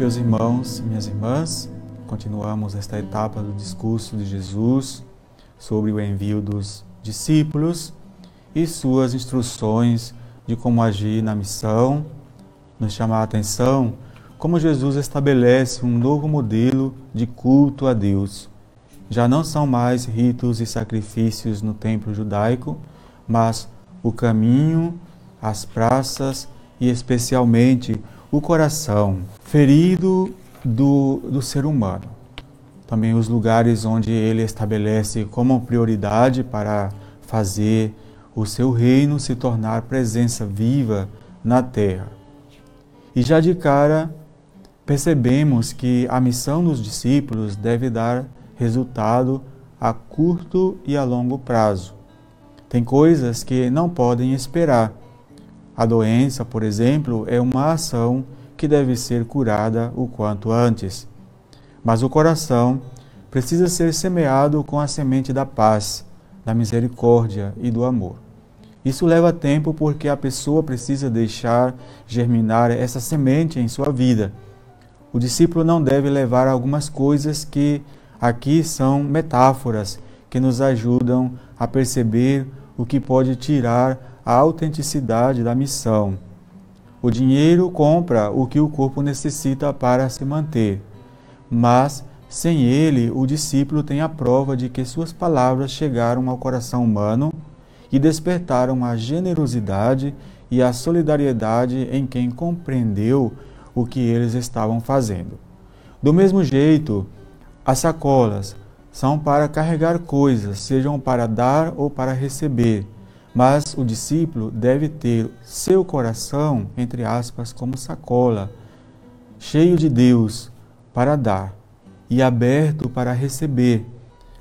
meus irmãos e minhas irmãs. Continuamos esta etapa do discurso de Jesus sobre o envio dos discípulos e suas instruções de como agir na missão. Nos chama a atenção como Jesus estabelece um novo modelo de culto a Deus. Já não são mais ritos e sacrifícios no templo judaico, mas o caminho, as praças e especialmente o coração ferido do, do ser humano. Também os lugares onde ele estabelece como prioridade para fazer o seu reino se tornar presença viva na terra. E já de cara, percebemos que a missão dos discípulos deve dar resultado a curto e a longo prazo. Tem coisas que não podem esperar a doença, por exemplo, é uma ação que deve ser curada o quanto antes. Mas o coração precisa ser semeado com a semente da paz, da misericórdia e do amor. Isso leva tempo porque a pessoa precisa deixar germinar essa semente em sua vida. O discípulo não deve levar algumas coisas que aqui são metáforas que nos ajudam a perceber o que pode tirar a autenticidade da missão. O dinheiro compra o que o corpo necessita para se manter, mas sem ele, o discípulo tem a prova de que suas palavras chegaram ao coração humano e despertaram a generosidade e a solidariedade em quem compreendeu o que eles estavam fazendo. Do mesmo jeito, as sacolas são para carregar coisas, sejam para dar ou para receber mas o discípulo deve ter seu coração, entre aspas, como sacola, cheio de Deus para dar e aberto para receber.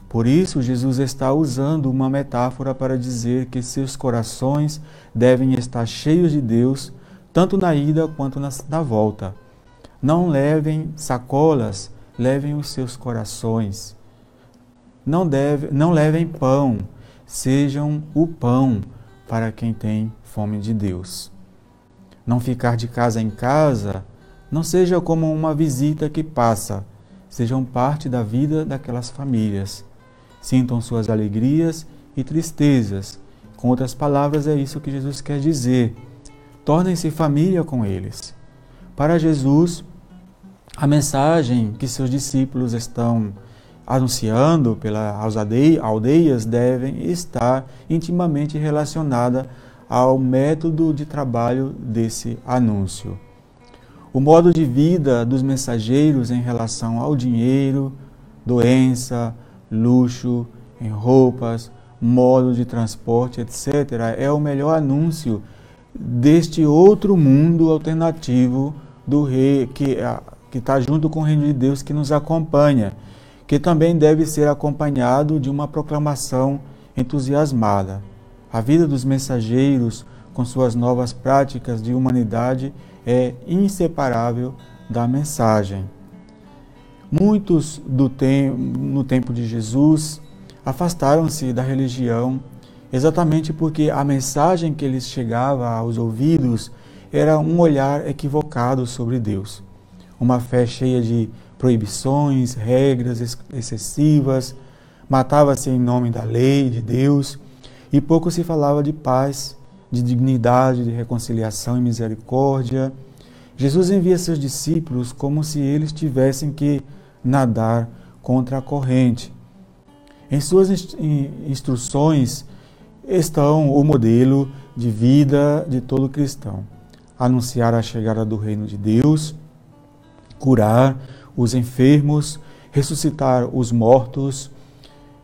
Por isso, Jesus está usando uma metáfora para dizer que seus corações devem estar cheios de Deus, tanto na ida quanto na, volta. Não levem sacolas, levem os seus corações. Não, deve, não levem pão, sejam o pão para quem tem fome de Deus. Não ficar de casa em casa, não seja como uma visita que passa, sejam parte da vida daquelas famílias. Sintam suas alegrias e tristezas. Com outras palavras, é isso que Jesus quer dizer. Tornem-se família com eles. Para Jesus, a mensagem que seus discípulos estão anunciando pelas aldeias devem estar intimamente relacionada ao método de trabalho desse anúncio. O modo de vida dos mensageiros em relação ao dinheiro, doença, luxo, em roupas, modo de transporte, etc., é o melhor anúncio deste outro mundo alternativo do rei que está junto com o reino de Deus que nos acompanha que também deve ser acompanhado de uma proclamação entusiasmada. A vida dos mensageiros, com suas novas práticas de humanidade, é inseparável da mensagem. Muitos tem, no tempo de Jesus afastaram-se da religião exatamente porque a mensagem que lhes chegava aos ouvidos era um olhar equivocado sobre Deus, uma fé cheia de proibições, regras excessivas, matava-se em nome da lei de Deus e pouco se falava de paz, de dignidade, de reconciliação e misericórdia. Jesus envia seus discípulos como se eles tivessem que nadar contra a corrente. Em suas instruções estão o modelo de vida de todo cristão: anunciar a chegada do reino de Deus, curar, os enfermos, ressuscitar os mortos,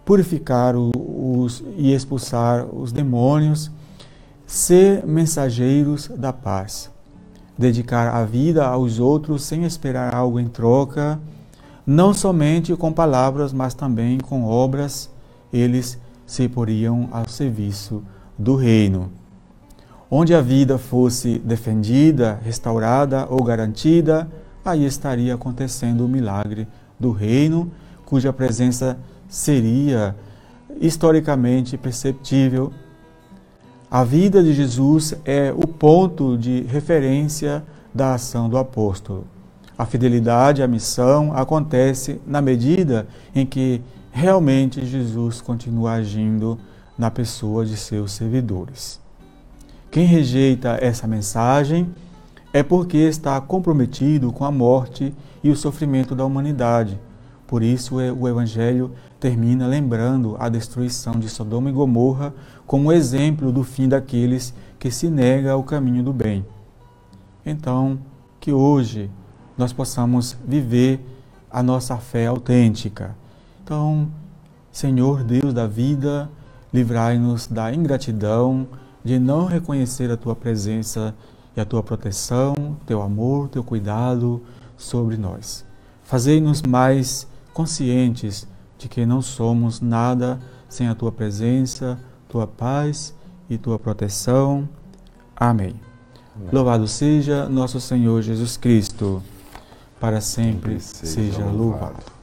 purificar os e expulsar os demônios, ser mensageiros da paz, dedicar a vida aos outros sem esperar algo em troca, não somente com palavras, mas também com obras, eles se poriam ao serviço do reino. Onde a vida fosse defendida, restaurada ou garantida, aí estaria acontecendo o milagre do reino, cuja presença seria historicamente perceptível. A vida de Jesus é o ponto de referência da ação do apóstolo. A fidelidade à missão acontece na medida em que realmente Jesus continua agindo na pessoa de seus servidores. Quem rejeita essa mensagem é porque está comprometido com a morte e o sofrimento da humanidade. Por isso, o Evangelho termina lembrando a destruição de Sodoma e Gomorra como exemplo do fim daqueles que se nega ao caminho do bem. Então, que hoje nós possamos viver a nossa fé autêntica. Então, Senhor Deus da vida, livrai-nos da ingratidão, de não reconhecer a tua presença e a tua proteção, teu amor, teu cuidado sobre nós. Fazei-nos mais conscientes de que não somos nada sem a tua presença, tua paz e tua proteção. Amém. Amém. Louvado seja nosso Senhor Jesus Cristo, para sempre seja, seja louvado.